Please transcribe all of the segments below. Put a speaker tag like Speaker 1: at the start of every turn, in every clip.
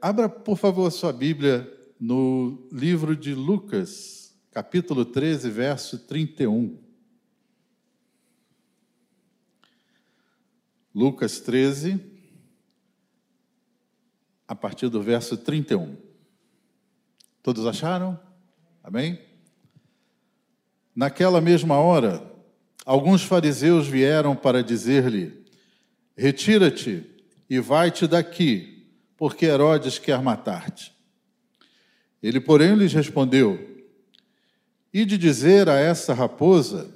Speaker 1: Abra, por favor, sua Bíblia no livro de Lucas, capítulo 13, verso 31. Lucas 13, a partir do verso 31. Todos acharam? Amém? Naquela mesma hora, alguns fariseus vieram para dizer-lhe: Retira-te e vai-te daqui, porque Herodes quer matar-te. Ele, porém, lhes respondeu: E de dizer a essa raposa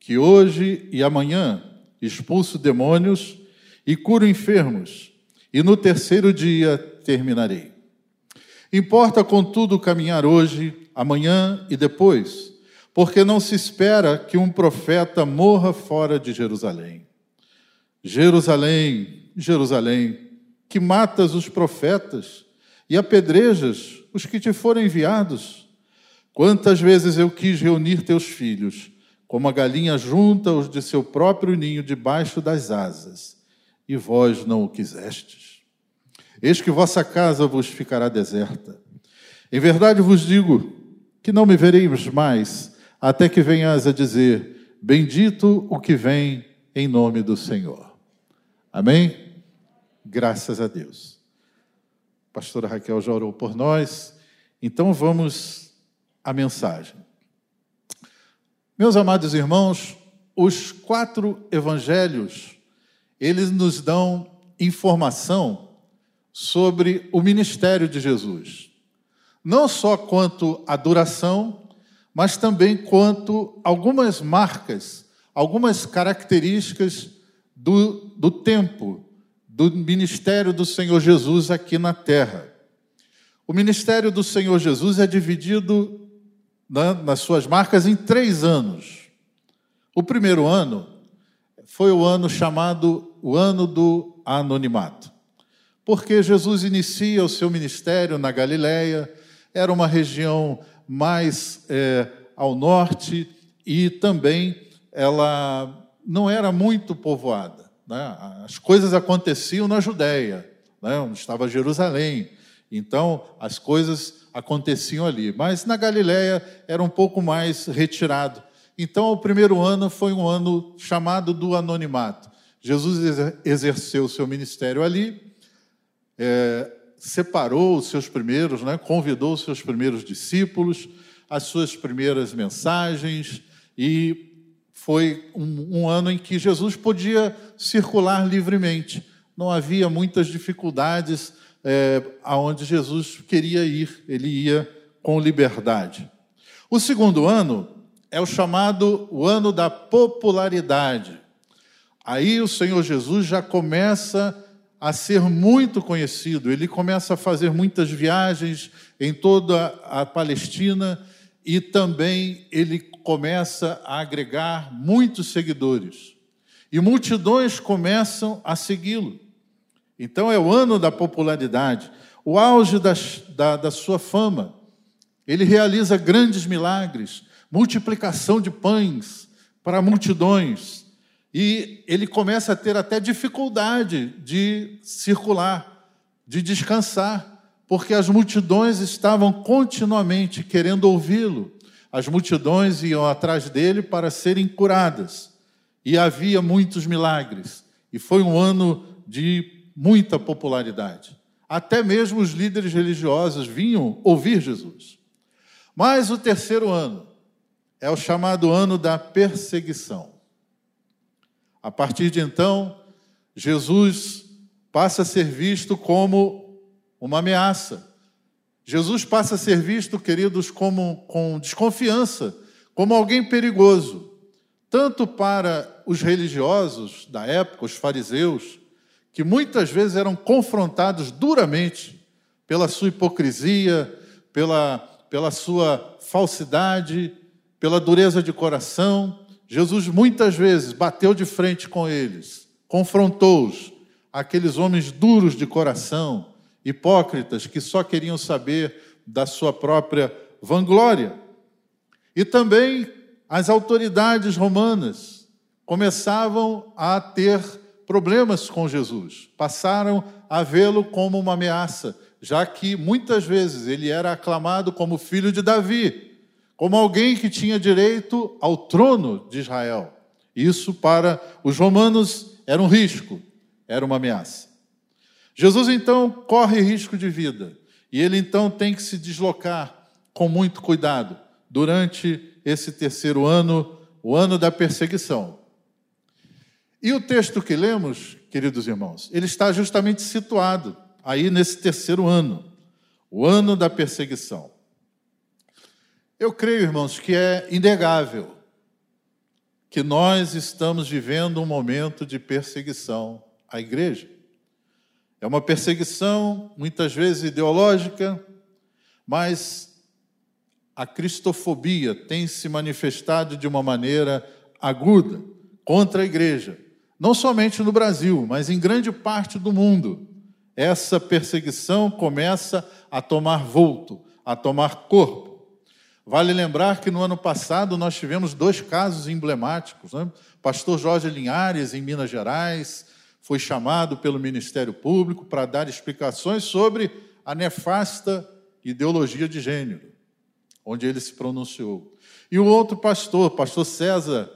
Speaker 1: que hoje e amanhã expulso demônios e curo enfermos, e no terceiro dia terminarei. Importa, contudo, caminhar hoje, amanhã e depois, porque não se espera que um profeta morra fora de Jerusalém. Jerusalém, Jerusalém, que matas os profetas e apedrejas os que te foram enviados. Quantas vezes eu quis reunir teus filhos, como a galinha junta os de seu próprio ninho debaixo das asas, e vós não o quisestes. Eis que vossa casa vos ficará deserta. Em verdade vos digo que não me vereis mais, até que venhas a dizer: Bendito o que vem em nome do Senhor. Amém? Graças a Deus. A pastora Raquel já orou por nós, então vamos à mensagem. Meus amados irmãos, os quatro evangelhos, eles nos dão informação sobre o ministério de Jesus. Não só quanto à duração, mas também quanto algumas marcas, algumas características do, do tempo do ministério do Senhor Jesus aqui na terra. O ministério do Senhor Jesus é dividido né, nas suas marcas em três anos. O primeiro ano foi o ano chamado o ano do anonimato porque Jesus inicia o seu ministério na Galiléia, era uma região mais é, ao norte e também ela não era muito povoada. Né? As coisas aconteciam na Judéia, né? onde estava Jerusalém. Então, as coisas aconteciam ali. Mas na Galiléia era um pouco mais retirado. Então, o primeiro ano foi um ano chamado do anonimato. Jesus exerceu o seu ministério ali, é, separou os seus primeiros, né, convidou os seus primeiros discípulos, as suas primeiras mensagens, e foi um, um ano em que Jesus podia circular livremente. Não havia muitas dificuldades é, aonde Jesus queria ir, ele ia com liberdade. O segundo ano é o chamado o ano da popularidade. Aí o Senhor Jesus já começa a ser muito conhecido. Ele começa a fazer muitas viagens em toda a Palestina e também ele começa a agregar muitos seguidores. E multidões começam a segui-lo. Então é o ano da popularidade, o auge da, da, da sua fama. Ele realiza grandes milagres, multiplicação de pães para multidões e ele começa a ter até dificuldade de circular, de descansar, porque as multidões estavam continuamente querendo ouvi-lo. As multidões iam atrás dele para serem curadas. E havia muitos milagres. E foi um ano de muita popularidade. Até mesmo os líderes religiosos vinham ouvir Jesus. Mas o terceiro ano é o chamado ano da perseguição. A partir de então, Jesus passa a ser visto como uma ameaça. Jesus passa a ser visto, queridos, como com desconfiança, como alguém perigoso, tanto para os religiosos da época, os fariseus, que muitas vezes eram confrontados duramente pela sua hipocrisia, pela, pela sua falsidade, pela dureza de coração, Jesus muitas vezes bateu de frente com eles, confrontou-os, aqueles homens duros de coração, hipócritas, que só queriam saber da sua própria vanglória. E também as autoridades romanas começavam a ter problemas com Jesus, passaram a vê-lo como uma ameaça, já que muitas vezes ele era aclamado como filho de Davi, como alguém que tinha direito ao trono de Israel. Isso para os romanos era um risco, era uma ameaça. Jesus então corre risco de vida e ele então tem que se deslocar com muito cuidado durante esse terceiro ano, o ano da perseguição. E o texto que lemos, queridos irmãos, ele está justamente situado aí nesse terceiro ano, o ano da perseguição. Eu creio, irmãos, que é inegável que nós estamos vivendo um momento de perseguição à igreja. É uma perseguição, muitas vezes ideológica, mas a cristofobia tem se manifestado de uma maneira aguda contra a igreja, não somente no Brasil, mas em grande parte do mundo. Essa perseguição começa a tomar volto, a tomar corpo. Vale lembrar que no ano passado nós tivemos dois casos emblemáticos. Né? Pastor Jorge Linhares, em Minas Gerais, foi chamado pelo Ministério Público para dar explicações sobre a nefasta ideologia de gênero, onde ele se pronunciou. E o outro pastor, pastor César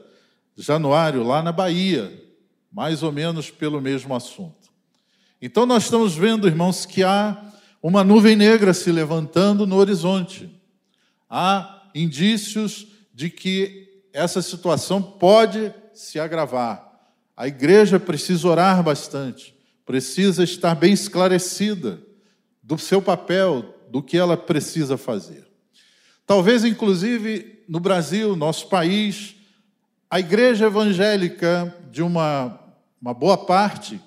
Speaker 1: Januário, lá na Bahia, mais ou menos pelo mesmo assunto. Então nós estamos vendo, irmãos, que há uma nuvem negra se levantando no horizonte. Há indícios de que essa situação pode se agravar. A igreja precisa orar bastante, precisa estar bem esclarecida do seu papel, do que ela precisa fazer. Talvez, inclusive, no Brasil, nosso país, a igreja evangélica, de uma, uma boa parte,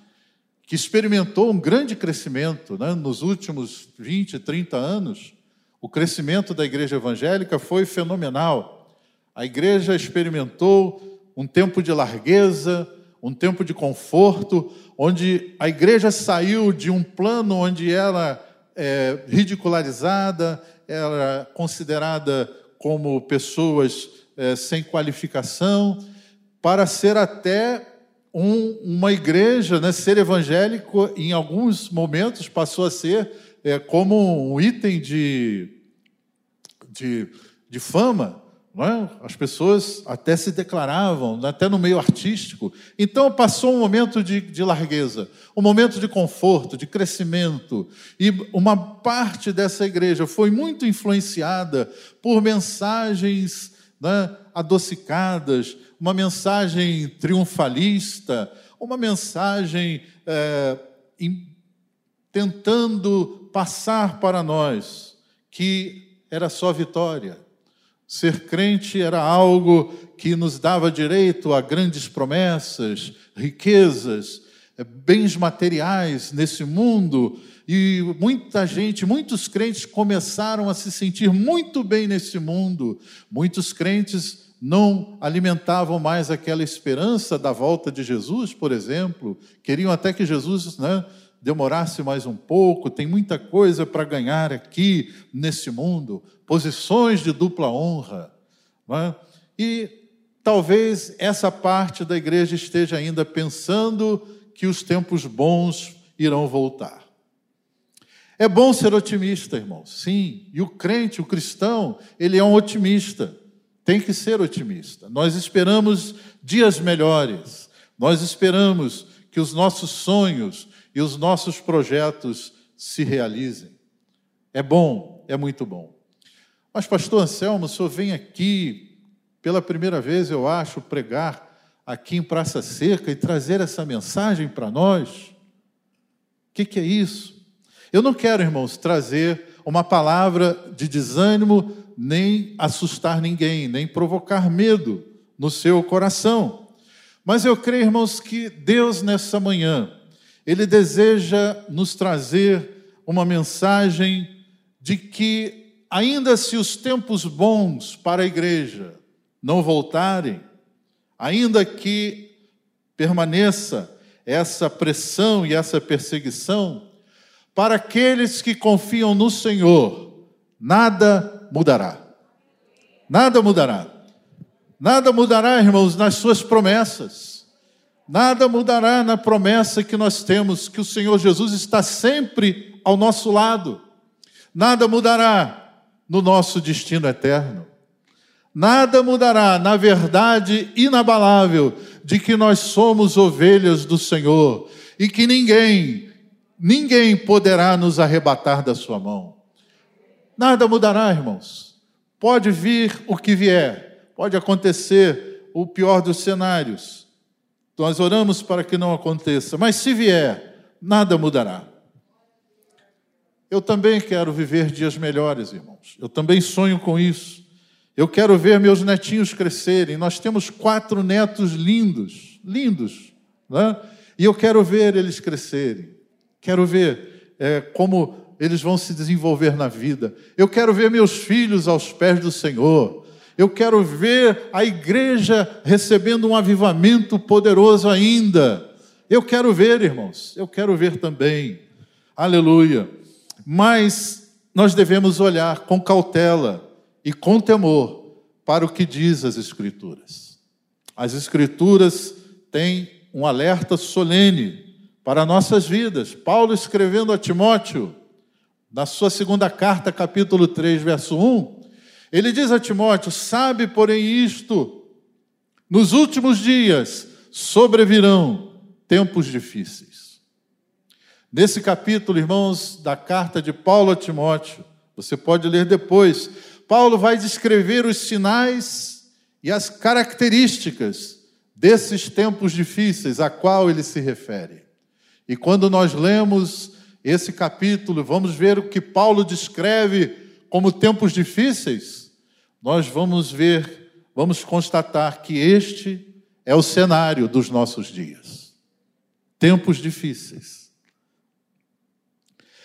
Speaker 1: que experimentou um grande crescimento né, nos últimos 20, 30 anos, o crescimento da igreja evangélica foi fenomenal. A igreja experimentou um tempo de largueza, um tempo de conforto, onde a igreja saiu de um plano onde ela é ridicularizada, era considerada como pessoas é, sem qualificação, para ser até um, uma igreja, né, ser evangélico, em alguns momentos passou a ser é, como um item de, de, de fama? As pessoas até se declaravam, até no meio artístico. Então passou um momento de, de, largueza, um momento de conforto, de crescimento. E uma parte dessa igreja foi muito influenciada por mensagens né, adocicadas, uma mensagem triunfalista, uma mensagem é, em, tentando passar para nós que era só vitória Ser crente era algo que nos dava direito a grandes promessas, riquezas, eh, bens materiais nesse mundo. E muita gente, muitos crentes começaram a se sentir muito bem nesse mundo. Muitos crentes não alimentavam mais aquela esperança da volta de Jesus, por exemplo. Queriam até que Jesus né, demorasse mais um pouco, tem muita coisa para ganhar aqui nesse mundo, posições de dupla honra. É? E talvez essa parte da igreja esteja ainda pensando que os tempos bons irão voltar. É bom ser otimista, irmãos, sim, e o crente, o cristão, ele é um otimista, tem que ser otimista. Nós esperamos dias melhores, nós esperamos que os nossos sonhos, e os nossos projetos se realizem. É bom, é muito bom. Mas, pastor Anselmo, o senhor vem aqui pela primeira vez, eu acho, pregar aqui em Praça Seca e trazer essa mensagem para nós. O que, que é isso? Eu não quero, irmãos, trazer uma palavra de desânimo, nem assustar ninguém, nem provocar medo no seu coração. Mas eu creio, irmãos, que Deus nessa manhã ele deseja nos trazer uma mensagem de que, ainda se os tempos bons para a igreja não voltarem, ainda que permaneça essa pressão e essa perseguição, para aqueles que confiam no Senhor, nada mudará. Nada mudará. Nada mudará, irmãos, nas suas promessas. Nada mudará na promessa que nós temos, que o Senhor Jesus está sempre ao nosso lado. Nada mudará no nosso destino eterno. Nada mudará na verdade inabalável de que nós somos ovelhas do Senhor e que ninguém, ninguém poderá nos arrebatar da sua mão. Nada mudará, irmãos. Pode vir o que vier, pode acontecer o pior dos cenários. Nós oramos para que não aconteça, mas se vier, nada mudará. Eu também quero viver dias melhores, irmãos. Eu também sonho com isso. Eu quero ver meus netinhos crescerem. Nós temos quatro netos lindos, lindos, né? e eu quero ver eles crescerem. Quero ver é, como eles vão se desenvolver na vida. Eu quero ver meus filhos aos pés do Senhor. Eu quero ver a igreja recebendo um avivamento poderoso ainda. Eu quero ver, irmãos, eu quero ver também. Aleluia. Mas nós devemos olhar com cautela e com temor para o que diz as Escrituras. As Escrituras têm um alerta solene para nossas vidas. Paulo escrevendo a Timóteo, na sua segunda carta, capítulo 3, verso 1, ele diz a Timóteo: Sabe, porém, isto, nos últimos dias sobrevirão tempos difíceis. Nesse capítulo, irmãos, da carta de Paulo a Timóteo, você pode ler depois, Paulo vai descrever os sinais e as características desses tempos difíceis a qual ele se refere. E quando nós lemos esse capítulo, vamos ver o que Paulo descreve como tempos difíceis, nós vamos ver, vamos constatar que este é o cenário dos nossos dias. Tempos difíceis.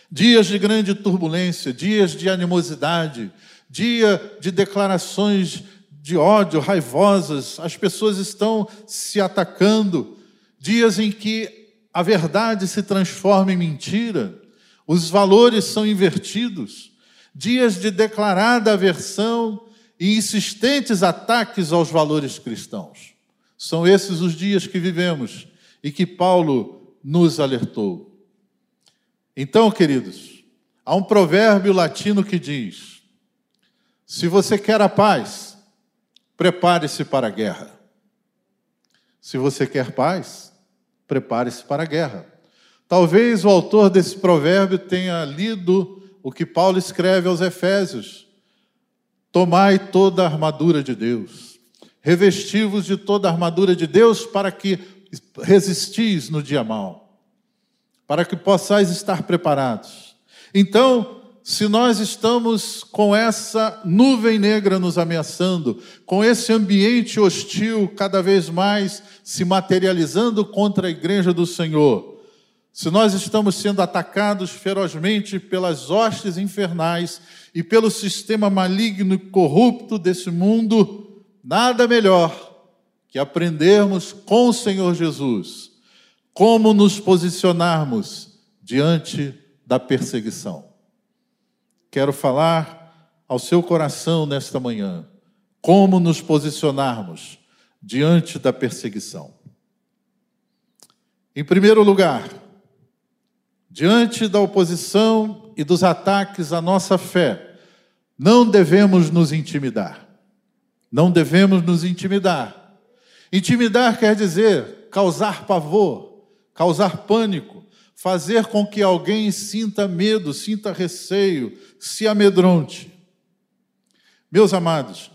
Speaker 1: Dias de grande turbulência, dias de animosidade, dia de declarações de ódio raivosas, as pessoas estão se atacando, dias em que a verdade se transforma em mentira, os valores são invertidos, dias de declarada aversão e insistentes ataques aos valores cristãos. São esses os dias que vivemos e que Paulo nos alertou. Então, queridos, há um provérbio latino que diz: se você quer a paz, prepare-se para a guerra. Se você quer paz, prepare-se para a guerra. Talvez o autor desse provérbio tenha lido o que Paulo escreve aos Efésios: Tomai toda a armadura de Deus, revestivos de toda a armadura de Deus para que resistis no dia mau, para que possais estar preparados. Então, se nós estamos com essa nuvem negra nos ameaçando, com esse ambiente hostil cada vez mais se materializando contra a igreja do Senhor, se nós estamos sendo atacados ferozmente pelas hostes infernais e pelo sistema maligno e corrupto desse mundo, nada melhor que aprendermos com o Senhor Jesus como nos posicionarmos diante da perseguição quero falar ao seu coração nesta manhã como nos posicionarmos diante da perseguição. Em primeiro lugar, diante da oposição e dos ataques à nossa fé, não devemos nos intimidar. Não devemos nos intimidar. Intimidar quer dizer causar pavor, causar pânico, fazer com que alguém sinta medo, sinta receio, se amedronte. Meus amados,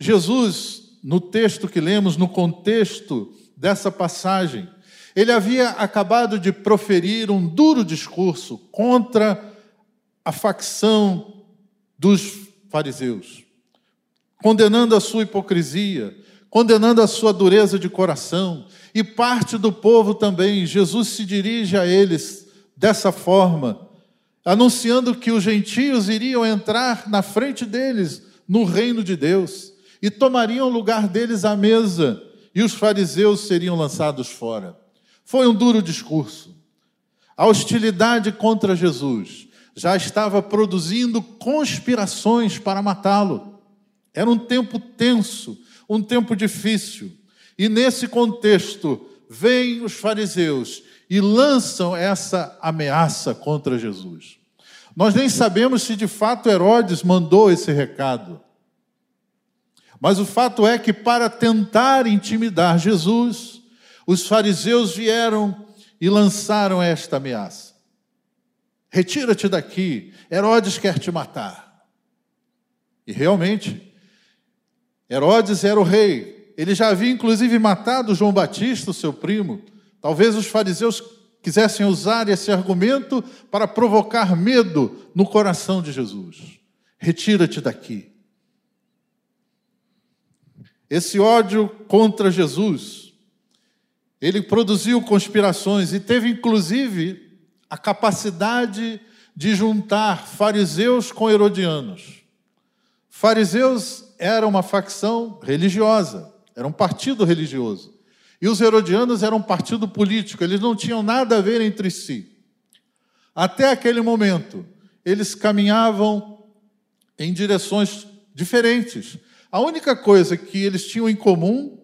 Speaker 1: Jesus, no texto que lemos, no contexto dessa passagem, ele havia acabado de proferir um duro discurso contra a facção dos fariseus, condenando a sua hipocrisia, condenando a sua dureza de coração, e parte do povo também. Jesus se dirige a eles dessa forma, anunciando que os gentios iriam entrar na frente deles no reino de Deus e tomariam o lugar deles à mesa, e os fariseus seriam lançados fora. Foi um duro discurso. A hostilidade contra Jesus já estava produzindo conspirações para matá-lo. Era um tempo tenso, um tempo difícil. E nesse contexto, vêm os fariseus e lançam essa ameaça contra Jesus. Nós nem sabemos se de fato Herodes mandou esse recado. Mas o fato é que, para tentar intimidar Jesus, os fariseus vieram e lançaram esta ameaça: Retira-te daqui, Herodes quer te matar. E realmente, Herodes era o rei. Ele já havia inclusive matado João Batista, seu primo. Talvez os fariseus quisessem usar esse argumento para provocar medo no coração de Jesus. Retira-te daqui. Esse ódio contra Jesus, ele produziu conspirações e teve inclusive a capacidade de juntar fariseus com herodianos. Fariseus era uma facção religiosa, era um partido religioso. E os herodianos eram um partido político, eles não tinham nada a ver entre si. Até aquele momento, eles caminhavam em direções diferentes. A única coisa que eles tinham em comum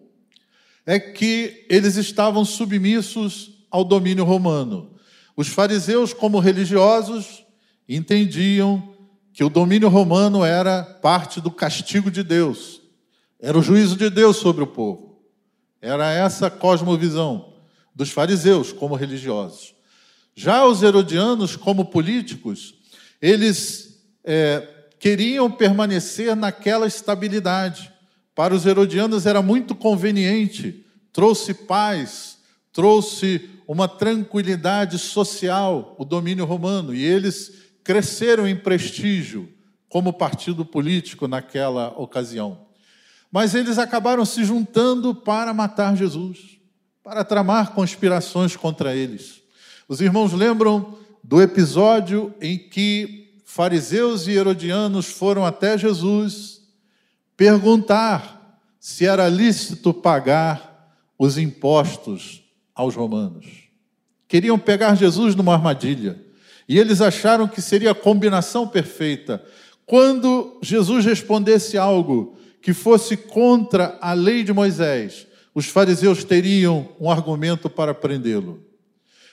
Speaker 1: é que eles estavam submissos ao domínio romano. Os fariseus, como religiosos, entendiam que o domínio romano era parte do castigo de Deus, era o juízo de Deus sobre o povo. Era essa cosmovisão dos fariseus como religiosos. Já os herodianos, como políticos, eles é, queriam permanecer naquela estabilidade. Para os herodianos era muito conveniente, trouxe paz, trouxe uma tranquilidade social o domínio romano, e eles cresceram em prestígio como partido político naquela ocasião. Mas eles acabaram se juntando para matar Jesus, para tramar conspirações contra eles. Os irmãos lembram do episódio em que fariseus e herodianos foram até Jesus perguntar se era lícito pagar os impostos aos romanos. Queriam pegar Jesus numa armadilha. E eles acharam que seria a combinação perfeita. Quando Jesus respondesse algo que fosse contra a lei de Moisés, os fariseus teriam um argumento para prendê-lo.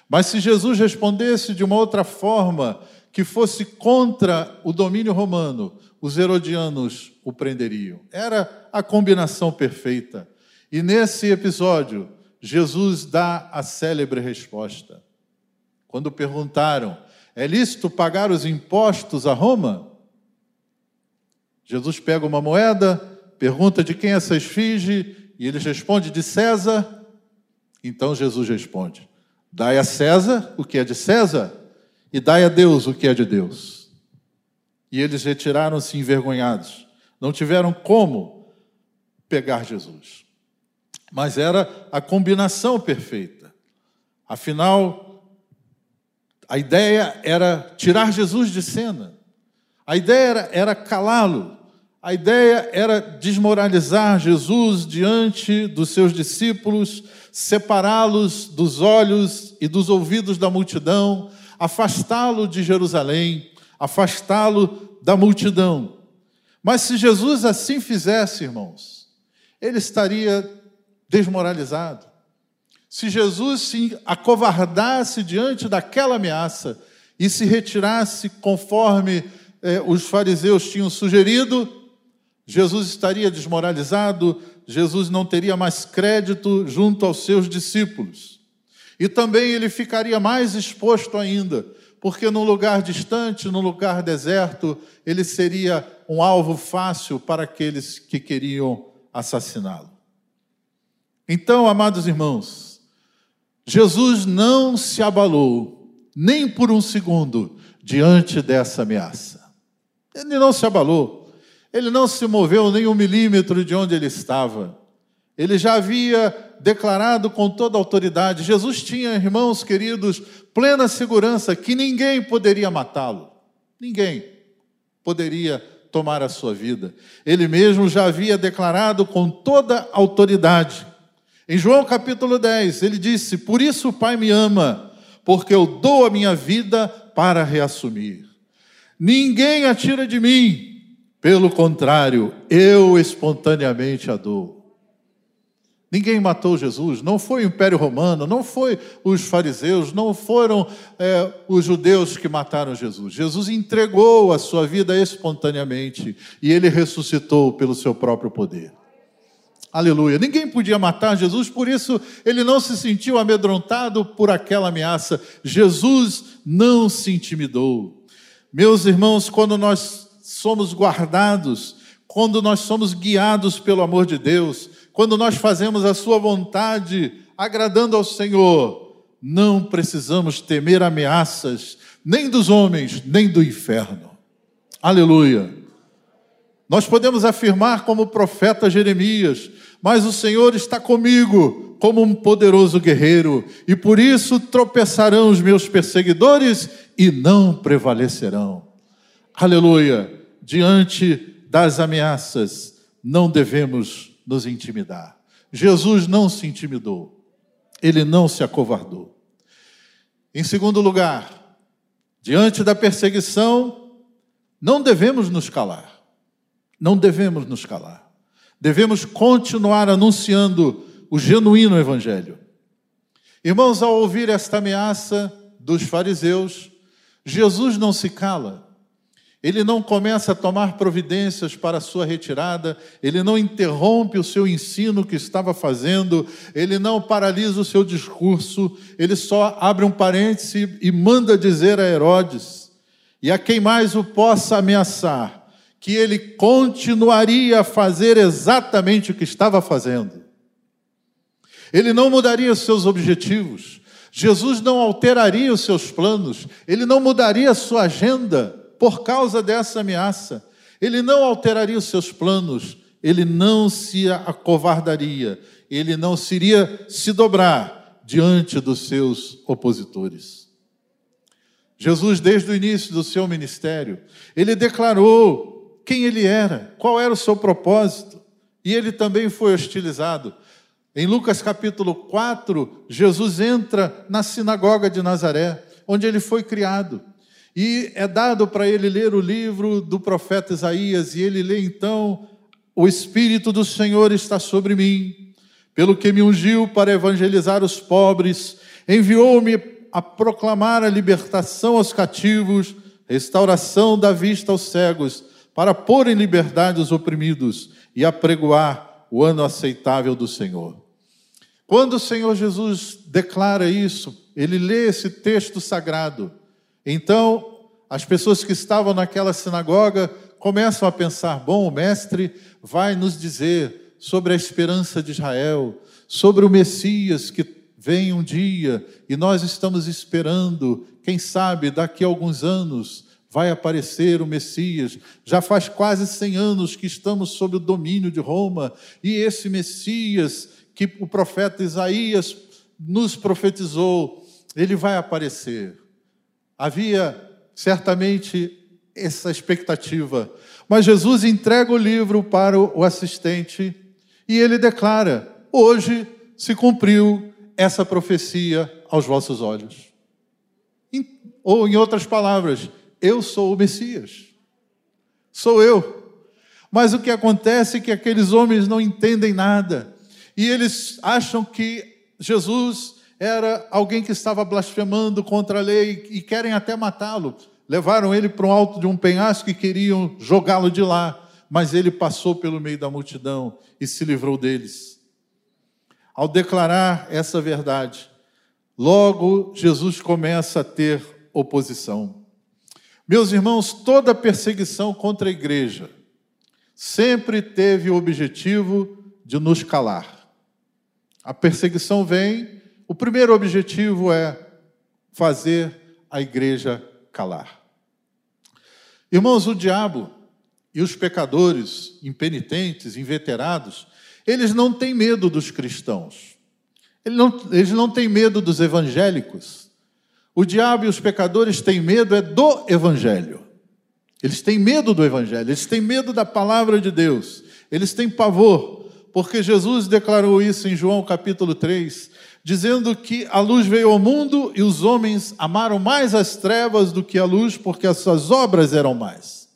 Speaker 1: Mas se Jesus respondesse de uma outra forma, que fosse contra o domínio romano, os herodianos o prenderiam. Era a combinação perfeita. E nesse episódio, Jesus dá a célebre resposta. Quando perguntaram é lícito pagar os impostos a Roma? Jesus pega uma moeda, pergunta de quem essa esfinge, e eles respondem de César. Então Jesus responde: Dai a César o que é de César, e dai a Deus o que é de Deus. E eles retiraram-se envergonhados. Não tiveram como pegar Jesus. Mas era a combinação perfeita. Afinal, a ideia era tirar Jesus de cena. A ideia era, era calá-lo. A ideia era desmoralizar Jesus diante dos seus discípulos, separá-los dos olhos e dos ouvidos da multidão, afastá-lo de Jerusalém, afastá-lo da multidão. Mas se Jesus assim fizesse, irmãos, ele estaria desmoralizado. Se Jesus se acovardasse diante daquela ameaça e se retirasse conforme eh, os fariseus tinham sugerido, Jesus estaria desmoralizado, Jesus não teria mais crédito junto aos seus discípulos. E também ele ficaria mais exposto ainda, porque num lugar distante, num lugar deserto, ele seria um alvo fácil para aqueles que queriam assassiná-lo. Então, amados irmãos, Jesus não se abalou, nem por um segundo, diante dessa ameaça. Ele não se abalou, ele não se moveu nem um milímetro de onde ele estava. Ele já havia declarado com toda autoridade: Jesus tinha, irmãos queridos, plena segurança que ninguém poderia matá-lo, ninguém poderia tomar a sua vida. Ele mesmo já havia declarado com toda autoridade em João capítulo 10, ele disse: Por isso o Pai me ama, porque eu dou a minha vida para reassumir. Ninguém a tira de mim, pelo contrário, eu espontaneamente a dou. Ninguém matou Jesus, não foi o Império Romano, não foi os fariseus, não foram é, os judeus que mataram Jesus. Jesus entregou a sua vida espontaneamente e ele ressuscitou pelo seu próprio poder. Aleluia. Ninguém podia matar Jesus, por isso ele não se sentiu amedrontado por aquela ameaça. Jesus não se intimidou. Meus irmãos, quando nós somos guardados, quando nós somos guiados pelo amor de Deus, quando nós fazemos a Sua vontade, agradando ao Senhor, não precisamos temer ameaças, nem dos homens, nem do inferno. Aleluia. Nós podemos afirmar, como o profeta Jeremias, mas o Senhor está comigo como um poderoso guerreiro, e por isso tropeçarão os meus perseguidores e não prevalecerão. Aleluia. Diante das ameaças, não devemos nos intimidar. Jesus não se intimidou, ele não se acovardou. Em segundo lugar, diante da perseguição, não devemos nos calar. Não devemos nos calar. Devemos continuar anunciando o genuíno evangelho. Irmãos, ao ouvir esta ameaça dos fariseus, Jesus não se cala. Ele não começa a tomar providências para a sua retirada, ele não interrompe o seu ensino que estava fazendo, ele não paralisa o seu discurso, ele só abre um parêntese e manda dizer a Herodes, e a quem mais o possa ameaçar, que ele continuaria a fazer exatamente o que estava fazendo. Ele não mudaria os seus objetivos, Jesus não alteraria os seus planos, ele não mudaria a sua agenda por causa dessa ameaça. Ele não alteraria os seus planos, ele não se acovardaria, ele não se iria se dobrar diante dos seus opositores. Jesus, desde o início do seu ministério, ele declarou quem ele era, qual era o seu propósito, e ele também foi hostilizado. Em Lucas capítulo 4, Jesus entra na sinagoga de Nazaré, onde ele foi criado. E é dado para ele ler o livro do profeta Isaías, e ele lê então: O Espírito do Senhor está sobre mim, pelo que me ungiu para evangelizar os pobres, enviou-me a proclamar a libertação aos cativos, restauração da vista aos cegos, para pôr em liberdade os oprimidos e apregoar o ano aceitável do Senhor. Quando o Senhor Jesus declara isso, ele lê esse texto sagrado, então, as pessoas que estavam naquela sinagoga começam a pensar: bom, o mestre vai nos dizer sobre a esperança de Israel, sobre o Messias que vem um dia e nós estamos esperando, quem sabe daqui a alguns anos vai aparecer o Messias. Já faz quase 100 anos que estamos sob o domínio de Roma e esse Messias que o profeta Isaías nos profetizou, ele vai aparecer. Havia certamente essa expectativa. Mas Jesus entrega o livro para o assistente e ele declara: Hoje se cumpriu essa profecia aos vossos olhos. Ou, em outras palavras, eu sou o Messias. Sou eu. Mas o que acontece é que aqueles homens não entendem nada. E eles acham que Jesus era alguém que estava blasfemando contra a lei e querem até matá-lo. Levaram ele para o alto de um penhasco e queriam jogá-lo de lá, mas ele passou pelo meio da multidão e se livrou deles. Ao declarar essa verdade, logo Jesus começa a ter oposição. Meus irmãos, toda perseguição contra a igreja sempre teve o objetivo de nos calar. A perseguição vem o primeiro objetivo é fazer a igreja calar. Irmãos, o diabo e os pecadores impenitentes, inveterados, eles não têm medo dos cristãos. Eles não, eles não têm medo dos evangélicos. O diabo e os pecadores têm medo é do evangelho. Eles têm medo do evangelho, eles têm medo da palavra de Deus. Eles têm pavor, porque Jesus declarou isso em João capítulo 3 dizendo que a luz veio ao mundo e os homens amaram mais as trevas do que a luz, porque as suas obras eram mais.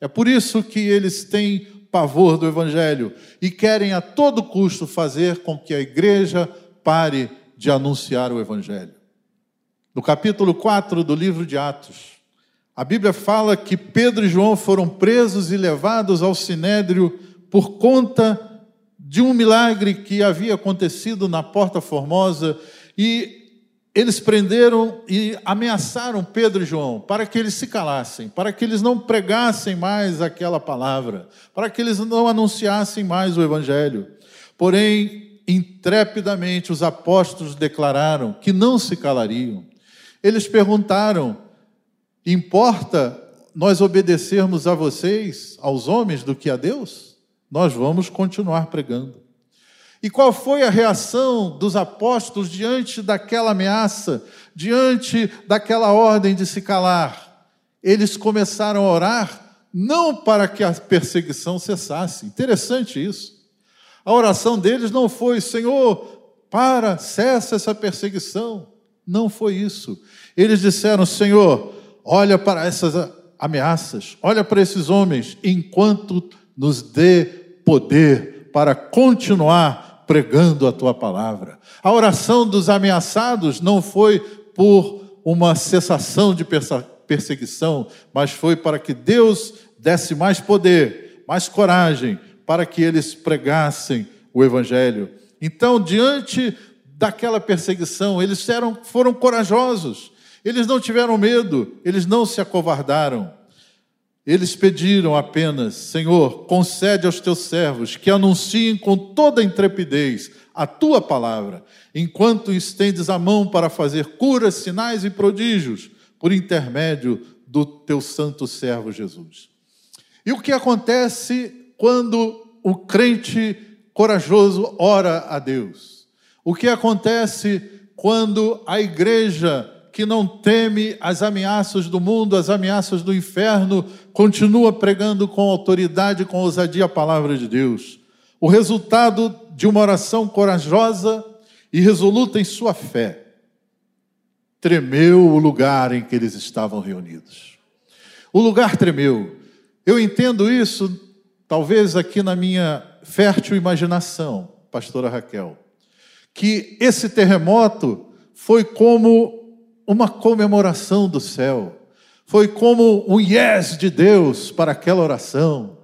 Speaker 1: É por isso que eles têm pavor do Evangelho e querem a todo custo fazer com que a igreja pare de anunciar o Evangelho. No capítulo 4 do livro de Atos, a Bíblia fala que Pedro e João foram presos e levados ao sinédrio por conta de um milagre que havia acontecido na Porta Formosa e eles prenderam e ameaçaram Pedro e João para que eles se calassem, para que eles não pregassem mais aquela palavra, para que eles não anunciassem mais o Evangelho. Porém, intrepidamente, os apóstolos declararam que não se calariam. Eles perguntaram: importa nós obedecermos a vocês, aos homens, do que a Deus? Nós vamos continuar pregando. E qual foi a reação dos apóstolos diante daquela ameaça, diante daquela ordem de se calar? Eles começaram a orar não para que a perseguição cessasse. Interessante isso. A oração deles não foi, Senhor, para, cessa essa perseguição. Não foi isso. Eles disseram, Senhor, olha para essas ameaças, olha para esses homens, enquanto nos dê poder para continuar pregando a tua palavra. A oração dos ameaçados não foi por uma cessação de perseguição, mas foi para que Deus desse mais poder, mais coragem, para que eles pregassem o Evangelho. Então, diante daquela perseguição, eles eram, foram corajosos, eles não tiveram medo, eles não se acovardaram. Eles pediram apenas: Senhor, concede aos teus servos que anunciem com toda intrepidez a tua palavra, enquanto estendes a mão para fazer curas, sinais e prodígios, por intermédio do teu santo servo Jesus. E o que acontece quando o crente corajoso ora a Deus? O que acontece quando a igreja que não teme as ameaças do mundo, as ameaças do inferno, continua pregando com autoridade, com ousadia a palavra de Deus. O resultado de uma oração corajosa e resoluta em sua fé tremeu o lugar em que eles estavam reunidos. O lugar tremeu. Eu entendo isso, talvez aqui na minha fértil imaginação, pastora Raquel, que esse terremoto foi como uma comemoração do céu. Foi como um yes de Deus para aquela oração.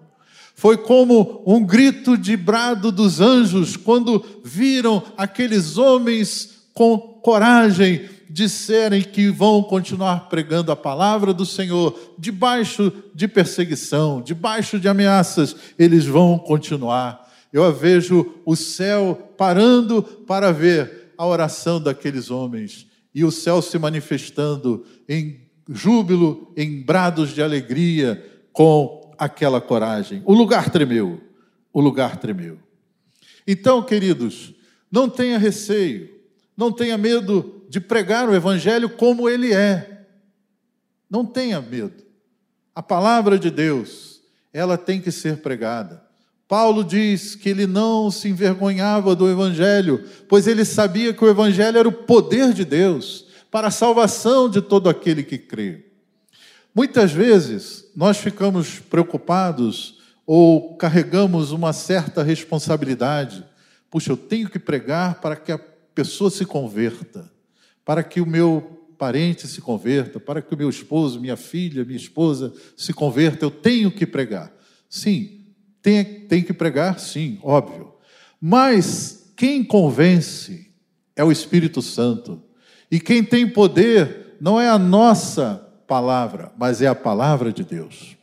Speaker 1: Foi como um grito de brado dos anjos quando viram aqueles homens com coragem disserem que vão continuar pregando a palavra do Senhor, debaixo de perseguição, debaixo de ameaças, eles vão continuar. Eu vejo o céu parando para ver a oração daqueles homens e o céu se manifestando em júbilo, em brados de alegria com aquela coragem. O lugar tremeu, o lugar tremeu. Então, queridos, não tenha receio, não tenha medo de pregar o evangelho como ele é. Não tenha medo. A palavra de Deus, ela tem que ser pregada. Paulo diz que ele não se envergonhava do Evangelho, pois ele sabia que o Evangelho era o poder de Deus para a salvação de todo aquele que crê. Muitas vezes nós ficamos preocupados ou carregamos uma certa responsabilidade. Puxa, eu tenho que pregar para que a pessoa se converta, para que o meu parente se converta, para que o meu esposo, minha filha, minha esposa se converta, eu tenho que pregar. Sim, tem, tem que pregar? Sim, óbvio. Mas quem convence é o Espírito Santo. E quem tem poder não é a nossa palavra, mas é a palavra de Deus.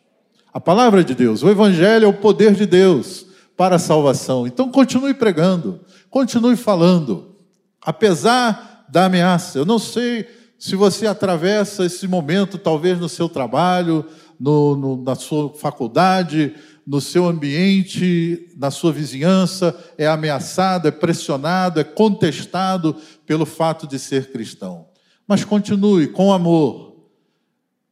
Speaker 1: A palavra de Deus, o Evangelho é o poder de Deus para a salvação. Então continue pregando, continue falando, apesar da ameaça. Eu não sei se você atravessa esse momento, talvez no seu trabalho, no, no, na sua faculdade, no seu ambiente, na sua vizinhança, é ameaçado, é pressionado, é contestado pelo fato de ser cristão. Mas continue com amor,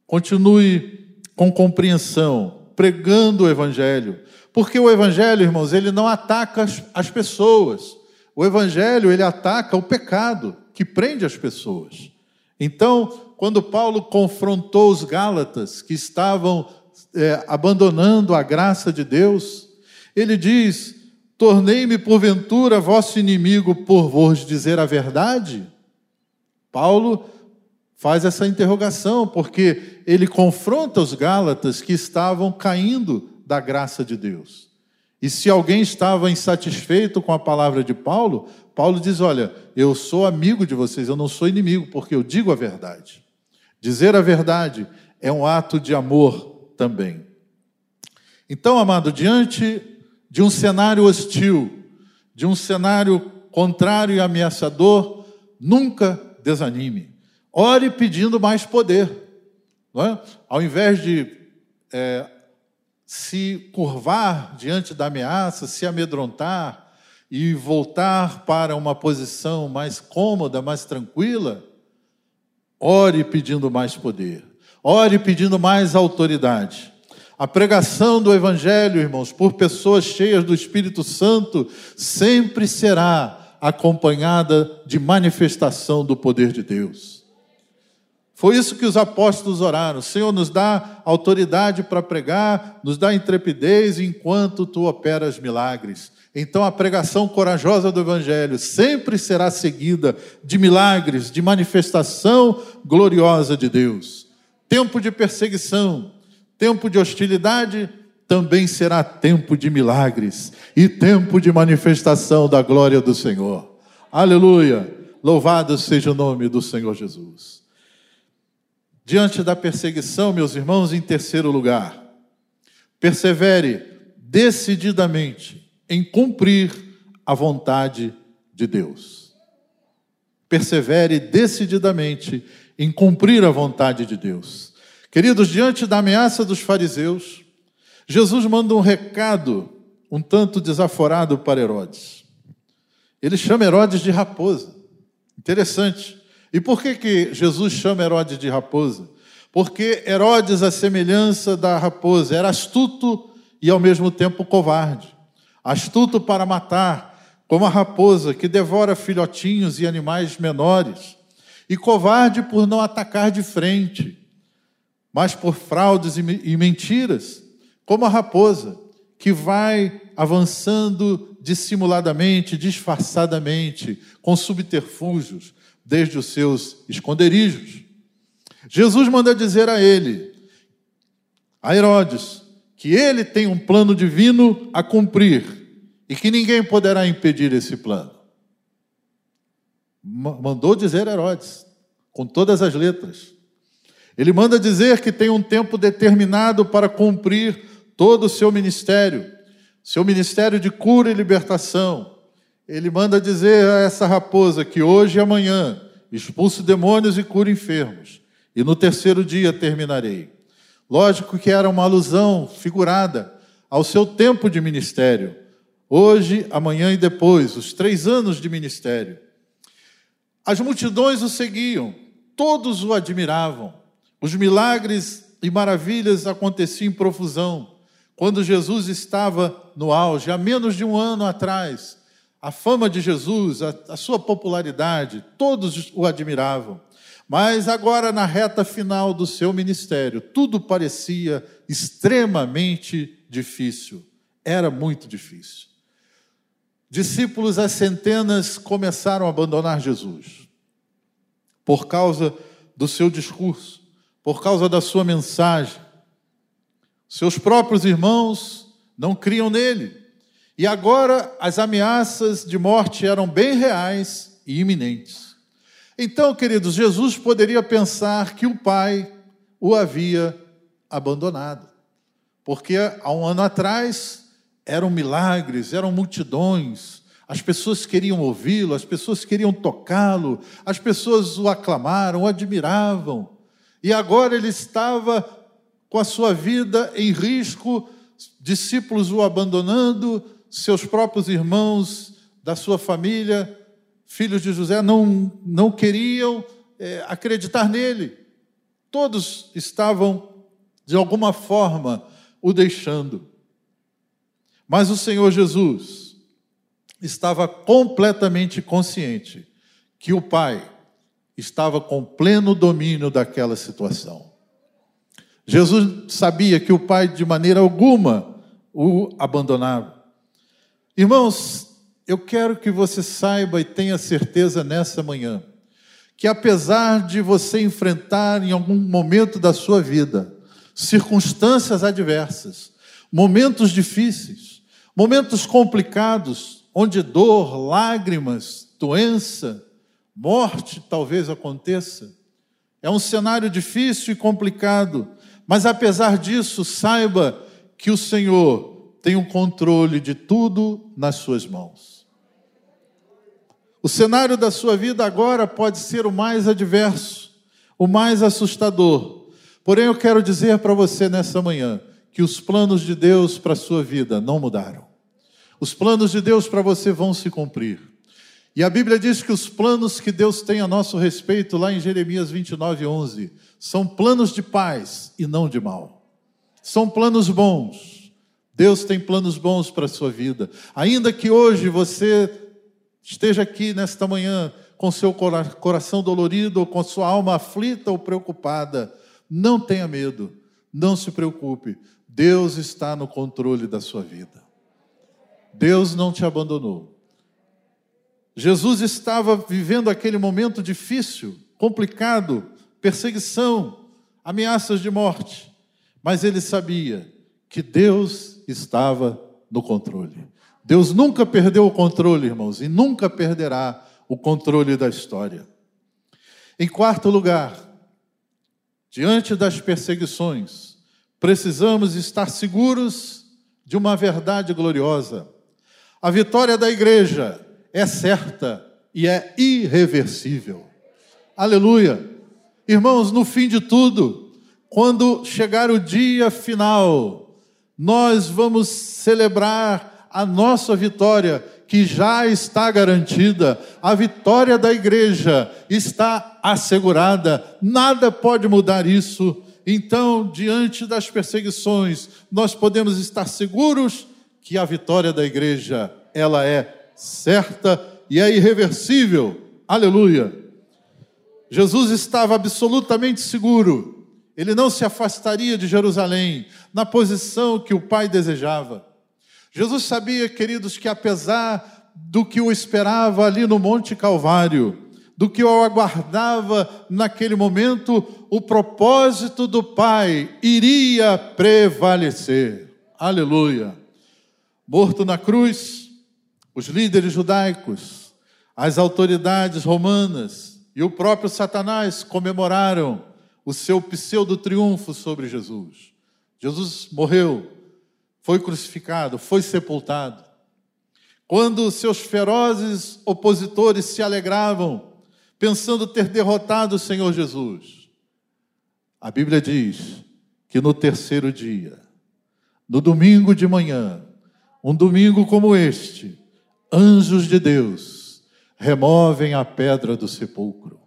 Speaker 1: continue com compreensão, pregando o Evangelho. Porque o Evangelho, irmãos, ele não ataca as, as pessoas. O Evangelho, ele ataca o pecado que prende as pessoas. Então, quando Paulo confrontou os Gálatas que estavam é, abandonando a graça de Deus, Ele diz: Tornei-me porventura vosso inimigo por vos dizer a verdade? Paulo faz essa interrogação, porque ele confronta os Gálatas que estavam caindo da graça de Deus. E se alguém estava insatisfeito com a palavra de Paulo, Paulo diz: Olha, eu sou amigo de vocês, eu não sou inimigo, porque eu digo a verdade. Dizer a verdade é um ato de amor também. Então, amado, diante de um cenário hostil, de um cenário contrário e ameaçador, nunca desanime. Ore pedindo mais poder. É? Ao invés de é, se curvar diante da ameaça, se amedrontar e voltar para uma posição mais cômoda, mais tranquila, ore pedindo mais poder, ore pedindo mais autoridade. A pregação do Evangelho, irmãos, por pessoas cheias do Espírito Santo, sempre será acompanhada de manifestação do poder de Deus. Foi isso que os apóstolos oraram. Senhor, nos dá autoridade para pregar, nos dá intrepidez enquanto tu operas milagres. Então a pregação corajosa do Evangelho sempre será seguida de milagres, de manifestação gloriosa de Deus. Tempo de perseguição, tempo de hostilidade, também será tempo de milagres e tempo de manifestação da glória do Senhor. Aleluia! Louvado seja o nome do Senhor Jesus. Diante da perseguição, meus irmãos, em terceiro lugar, persevere decididamente em cumprir a vontade de Deus. Persevere decididamente em cumprir a vontade de Deus. Queridos, diante da ameaça dos fariseus, Jesus manda um recado um tanto desaforado para Herodes. Ele chama Herodes de raposa. Interessante. E por que, que Jesus chama Herodes de raposa? Porque Herodes, a semelhança da raposa, era astuto e ao mesmo tempo covarde. Astuto para matar, como a raposa que devora filhotinhos e animais menores, e covarde por não atacar de frente, mas por fraudes e mentiras, como a raposa que vai avançando dissimuladamente, disfarçadamente, com subterfúgios, desde os seus esconderijos. Jesus manda dizer a ele, a Herodes, que ele tem um plano divino a cumprir e que ninguém poderá impedir esse plano. Mandou dizer Herodes, com todas as letras. Ele manda dizer que tem um tempo determinado para cumprir todo o seu ministério, seu ministério de cura e libertação, ele manda dizer a essa raposa que hoje e amanhã expulso demônios e curo enfermos, e no terceiro dia terminarei. Lógico que era uma alusão figurada ao seu tempo de ministério. Hoje, amanhã e depois, os três anos de ministério. As multidões o seguiam, todos o admiravam. Os milagres e maravilhas aconteciam em profusão. Quando Jesus estava no auge, há menos de um ano atrás, a fama de Jesus, a, a sua popularidade, todos o admiravam. Mas agora, na reta final do seu ministério, tudo parecia extremamente difícil. Era muito difícil. Discípulos às centenas começaram a abandonar Jesus por causa do seu discurso, por causa da sua mensagem. Seus próprios irmãos não criam nele. E agora as ameaças de morte eram bem reais e iminentes. Então, queridos, Jesus poderia pensar que o Pai o havia abandonado, porque há um ano atrás eram milagres, eram multidões, as pessoas queriam ouvi-lo, as pessoas queriam tocá-lo, as pessoas o aclamaram, o admiravam, e agora ele estava com a sua vida em risco, discípulos o abandonando, seus próprios irmãos da sua família, filhos de José, não, não queriam é, acreditar nele. Todos estavam, de alguma forma, o deixando. Mas o Senhor Jesus estava completamente consciente que o Pai estava com pleno domínio daquela situação. Jesus sabia que o Pai, de maneira alguma, o abandonava. Irmãos, eu quero que você saiba e tenha certeza nessa manhã que apesar de você enfrentar em algum momento da sua vida circunstâncias adversas, momentos difíceis, momentos complicados, onde dor, lágrimas, doença, morte talvez aconteça. É um cenário difícil e complicado, mas apesar disso, saiba que o Senhor tem o controle de tudo nas suas mãos. O cenário da sua vida agora pode ser o mais adverso, o mais assustador. Porém, eu quero dizer para você nessa manhã que os planos de Deus para a sua vida não mudaram. Os planos de Deus para você vão se cumprir. E a Bíblia diz que os planos que Deus tem a nosso respeito, lá em Jeremias 29, 11, são planos de paz e não de mal. São planos bons. Deus tem planos bons para a sua vida. Ainda que hoje você esteja aqui nesta manhã com seu coração dolorido, ou com sua alma aflita ou preocupada, não tenha medo, não se preocupe. Deus está no controle da sua vida. Deus não te abandonou. Jesus estava vivendo aquele momento difícil, complicado, perseguição, ameaças de morte, mas ele sabia que Deus estava no controle. Deus nunca perdeu o controle, irmãos, e nunca perderá o controle da história. Em quarto lugar, diante das perseguições, precisamos estar seguros de uma verdade gloriosa. A vitória da igreja é certa e é irreversível. Aleluia. Irmãos, no fim de tudo, quando chegar o dia final, nós vamos celebrar a nossa vitória, que já está garantida, a vitória da igreja está assegurada, nada pode mudar isso então, diante das perseguições, nós podemos estar seguros que a vitória da igreja, ela é certa e é irreversível. Aleluia. Jesus estava absolutamente seguro. Ele não se afastaria de Jerusalém na posição que o Pai desejava. Jesus sabia, queridos, que apesar do que o esperava ali no Monte Calvário, do que eu aguardava naquele momento, o propósito do Pai iria prevalecer. Aleluia. Morto na cruz, os líderes judaicos, as autoridades romanas e o próprio Satanás comemoraram o seu pseudo-triunfo sobre Jesus. Jesus morreu, foi crucificado, foi sepultado. Quando seus ferozes opositores se alegravam pensando ter derrotado o Senhor Jesus. A Bíblia diz que no terceiro dia, no domingo de manhã, um domingo como este, anjos de Deus removem a pedra do sepulcro.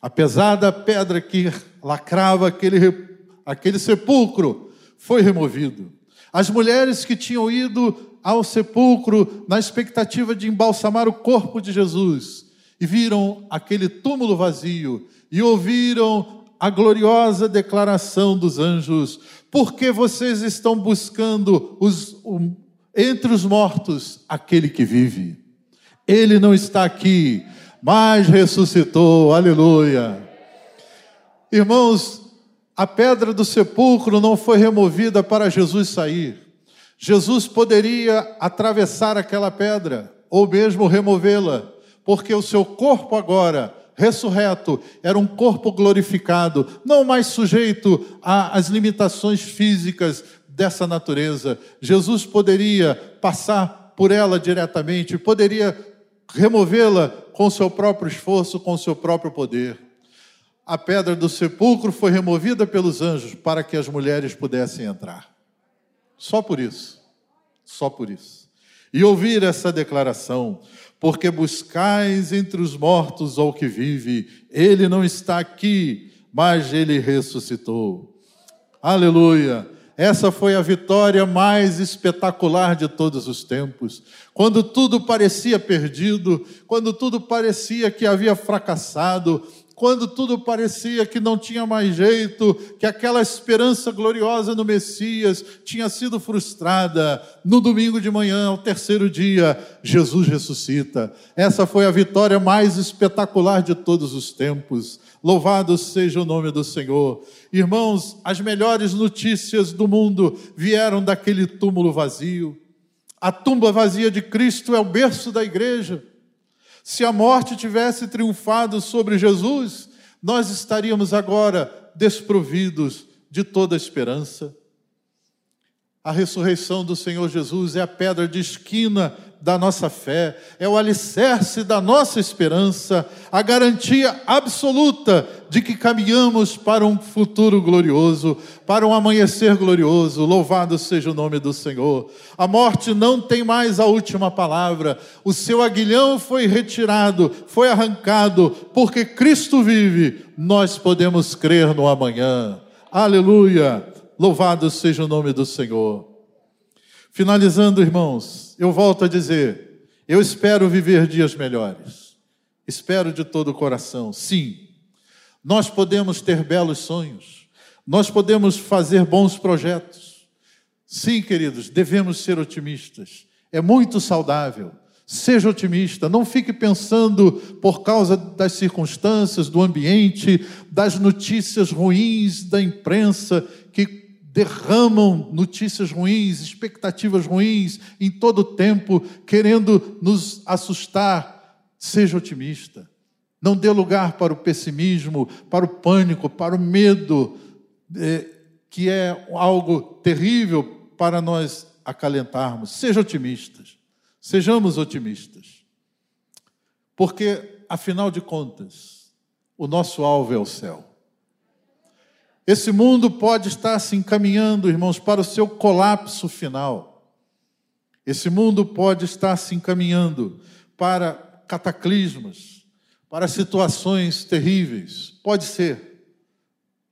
Speaker 1: A pesada pedra que lacrava aquele, aquele sepulcro foi removido. As mulheres que tinham ido ao sepulcro na expectativa de embalsamar o corpo de Jesus e viram aquele túmulo vazio e ouviram a gloriosa declaração dos anjos: porque vocês estão buscando os, entre os mortos aquele que vive? Ele não está aqui, mas ressuscitou, aleluia. Irmãos, a pedra do sepulcro não foi removida para Jesus sair. Jesus poderia atravessar aquela pedra, ou mesmo removê-la porque o seu corpo agora, ressurreto, era um corpo glorificado, não mais sujeito às limitações físicas dessa natureza. Jesus poderia passar por ela diretamente, poderia removê-la com seu próprio esforço, com seu próprio poder. A pedra do sepulcro foi removida pelos anjos para que as mulheres pudessem entrar. Só por isso. Só por isso. E ouvir essa declaração: porque buscais entre os mortos ao que vive, ele não está aqui, mas ele ressuscitou. Aleluia! Essa foi a vitória mais espetacular de todos os tempos. Quando tudo parecia perdido, quando tudo parecia que havia fracassado, quando tudo parecia que não tinha mais jeito, que aquela esperança gloriosa no Messias tinha sido frustrada, no domingo de manhã, ao terceiro dia, Jesus ressuscita. Essa foi a vitória mais espetacular de todos os tempos. Louvado seja o nome do Senhor. Irmãos, as melhores notícias do mundo vieram daquele túmulo vazio. A tumba vazia de Cristo é o berço da igreja. Se a morte tivesse triunfado sobre Jesus, nós estaríamos agora desprovidos de toda esperança. A ressurreição do Senhor Jesus é a pedra de esquina da nossa fé, é o alicerce da nossa esperança, a garantia absoluta de que caminhamos para um futuro glorioso, para um amanhecer glorioso. Louvado seja o nome do Senhor. A morte não tem mais a última palavra, o seu aguilhão foi retirado, foi arrancado, porque Cristo vive, nós podemos crer no amanhã. Aleluia! Louvado seja o nome do Senhor. Finalizando, irmãos, eu volto a dizer: eu espero viver dias melhores. Espero de todo o coração. Sim, nós podemos ter belos sonhos, nós podemos fazer bons projetos. Sim, queridos, devemos ser otimistas. É muito saudável. Seja otimista, não fique pensando por causa das circunstâncias, do ambiente, das notícias ruins da imprensa que derramam notícias ruins, expectativas ruins em todo o tempo, querendo nos assustar. Seja otimista. Não dê lugar para o pessimismo, para o pânico, para o medo, é, que é algo terrível para nós acalentarmos. Seja otimistas. Sejamos otimistas. Porque, afinal de contas, o nosso alvo é o céu. Esse mundo pode estar se encaminhando, irmãos, para o seu colapso final. Esse mundo pode estar se encaminhando para cataclismas, para situações terríveis. Pode ser.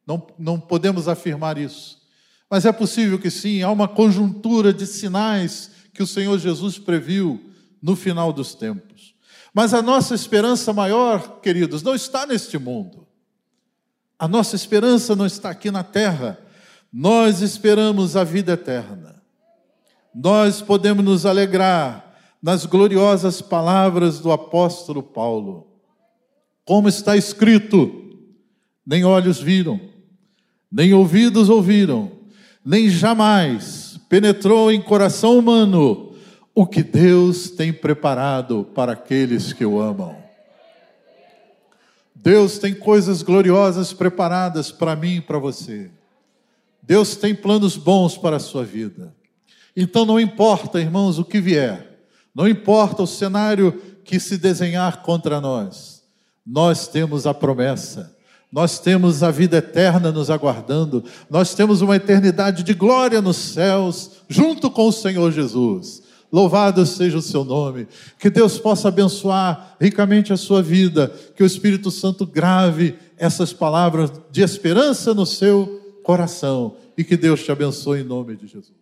Speaker 1: Não, não podemos afirmar isso. Mas é possível que sim, há uma conjuntura de sinais que o Senhor Jesus previu no final dos tempos. Mas a nossa esperança maior, queridos, não está neste mundo. A nossa esperança não está aqui na terra, nós esperamos a vida eterna. Nós podemos nos alegrar nas gloriosas palavras do apóstolo Paulo. Como está escrito: nem olhos viram, nem ouvidos ouviram, nem jamais penetrou em coração humano o que Deus tem preparado para aqueles que o amam. Deus tem coisas gloriosas preparadas para mim e para você. Deus tem planos bons para a sua vida. Então não importa, irmãos, o que vier, não importa o cenário que se desenhar contra nós, nós temos a promessa, nós temos a vida eterna nos aguardando, nós temos uma eternidade de glória nos céus, junto com o Senhor Jesus. Louvado seja o seu nome. Que Deus possa abençoar ricamente a sua vida. Que o Espírito Santo grave essas palavras de esperança no seu coração. E que Deus te abençoe em nome de Jesus.